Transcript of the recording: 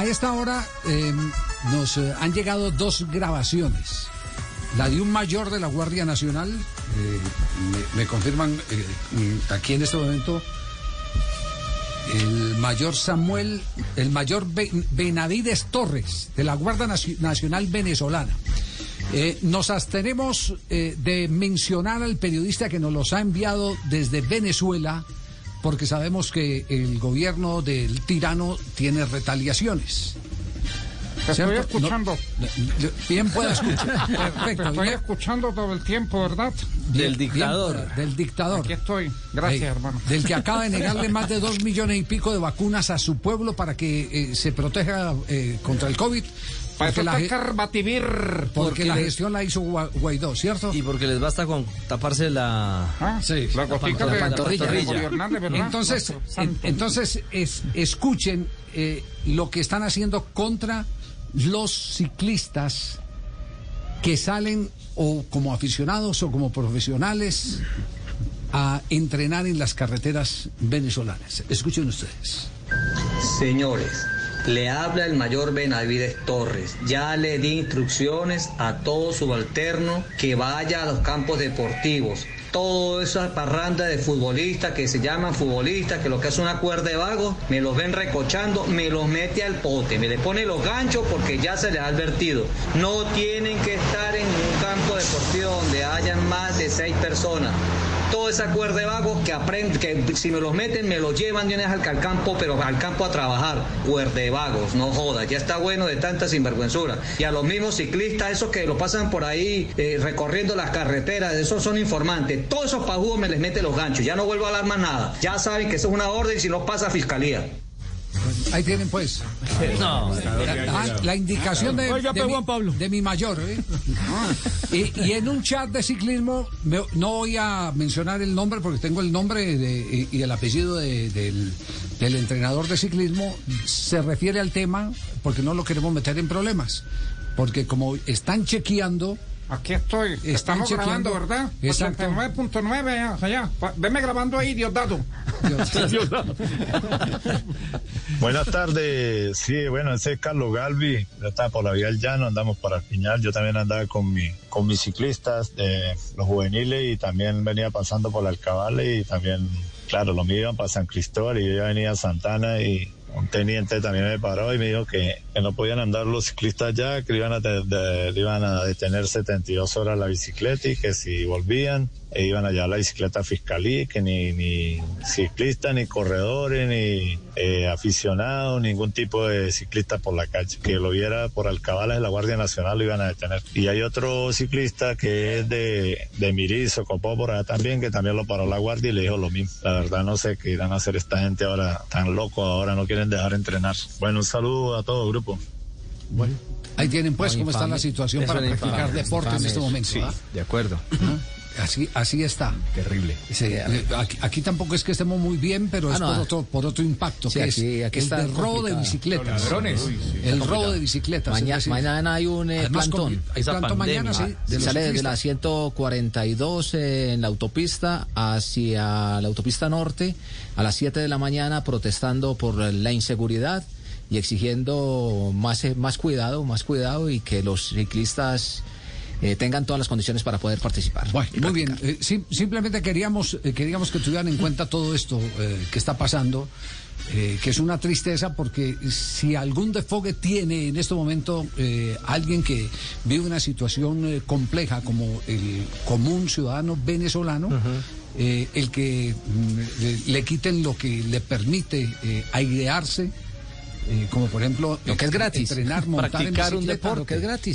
a esta hora eh, nos eh, han llegado dos grabaciones. La de un mayor de la Guardia Nacional, eh, me, confirman eh, mm, aquí en este momento, el mayor Samuel, el mayor Be- Benavides Torres, de la Guardia Naci- Nacional Venezolana. Nos abstenemos de mencionar al periodista que nos los ha enviado desde Venezuela, porque sabemos que el gobierno del tirano tiene retaliaciones. Te estoy escuchando. No, bien pueda escuchar. Te Perfecto. estoy bien- escuchando todo el tiempo, ¿verdad? bien- Del dictador. bien, del dictador. Aquí estoy. Gracias, hermano. Del que acaba de negarle más de dos millones y pico de vacunas a su pueblo para que eh, se proteja eh, contra el COVID. Para Porque eso la, Carbativir. porque porque la le- gestión la hizo Gua- Guaidó, ¿cierto? Y porque les basta con taparse la... Ah, Sí. La La. Entonces, en- entonces es- escuchen eh, lo que están haciendo contra los ciclistas que salen o como aficionados o como profesionales a entrenar en las carreteras venezolanas. Escuchen ustedes. Señores, le habla el mayor Benavides Torres. Ya le di instrucciones a todo subalterno que vaya a los campos deportivos. Toda esa parranda de futbolistas que se llaman futbolistas, que lo que es una cuerda de vagos, me los ven recochando, me los mete al pote, me le pone los ganchos porque ya se les ha advertido. No tienen que estar en un campo deportivo donde hayan más de seis personas toda esa cuerda vagos que aprenden, que si me los meten, me los llevan de una vez al, campo, pero al campo a trabajar. Cuerda vagos, no jodas, ya está bueno de tanta sinvergüenzura. Y a los mismos ciclistas, esos que lo pasan por ahí eh, recorriendo las carreteras, esos son informantes. Todos esos pajudos me les mete los ganchos, ya no vuelvo a hablar más nada. Ya saben que eso es una orden si no pasa a fiscalía. Ahí tienen pues No, la, la indicación de, Oiga, de mi, Juan Pablo. de mi mayor. ¿eh? Y, y en un chat de ciclismo, me- no voy a mencionar el nombre porque tengo el nombre de- y, y el apellido de- del, del entrenador de ciclismo, se refiere al tema porque no lo queremos meter en problemas. Porque como están chequeando, Aquí estoy. Están Estamos chequeando. grabando, ¿verdad? Exacto. 89.9 allá. Veme grabando ahí, Diosdado. Buenas tardes. Sí, bueno, ese es Carlos Galvi. Yo estaba por la vía del llano, andamos para el. Yo también andaba con mi, con mis ciclistas de los juveniles y también venía pasando por la Alcabale y también, claro, los míos iban para San Cristóbal y yo ya venía a Santana y un teniente también me paró y me dijo que, que no podían andar los ciclistas ya, que iban a, de- de- iban a detener 72 horas la bicicleta y que si volvían e iban a la bicicleta a fiscalía, que ni, ni ciclistas, ni corredores, ni eh, aficionados, ningún tipo de ciclista por la calle. Que lo viera por alcabalas de la Guardia Nacional lo iban a detener. Y hay otro ciclista que es de, de Mirizo, Copó por allá también, que también lo paró la Guardia y le dijo lo mismo. La verdad no sé qué irán a hacer esta gente ahora tan loco, ahora no quieren dejar entrenar. Bueno, un saludo a todo el grupo. ahí tienen pues No, cómo está la situación Eso para practicar deporte en este momento. Sí, de acuerdo. Así, así está. Terrible. Sí, eh, aquí, aquí tampoco es que estemos muy bien, pero Ah, es no, por, ah. otro, por otro impacto, Sí, que aquí- es aquí el está robo de bicicletas. Los ladrones. Uy, sí, el robo de bicicletas. Maña- mañana hay un eh, además, plantón. con- Hay mañana, sí. de Sale desde la ciclistas. 142 eh, en la autopista hacia la autopista norte a las 7 de la mañana protestando por la inseguridad y exigiendo más, eh, más cuidado, más cuidado y que los ciclistas eh, tengan todas las condiciones para poder participar. Bueno, muy bien. Eh, sim- simplemente queríamos, eh, queríamos que tuvieran en cuenta todo esto eh, que está pasando, eh, que es una tristeza porque si algún desfogue tiene en este momento eh, alguien que vive una situación eh, compleja como el común ciudadano venezolano, eh, el que mm, le, le quiten lo que le permite eh, airearse, eh, como por ejemplo Lo que es gratis. entrenar, montar en Practicar un bicicleta, deporte. lo que es gratis.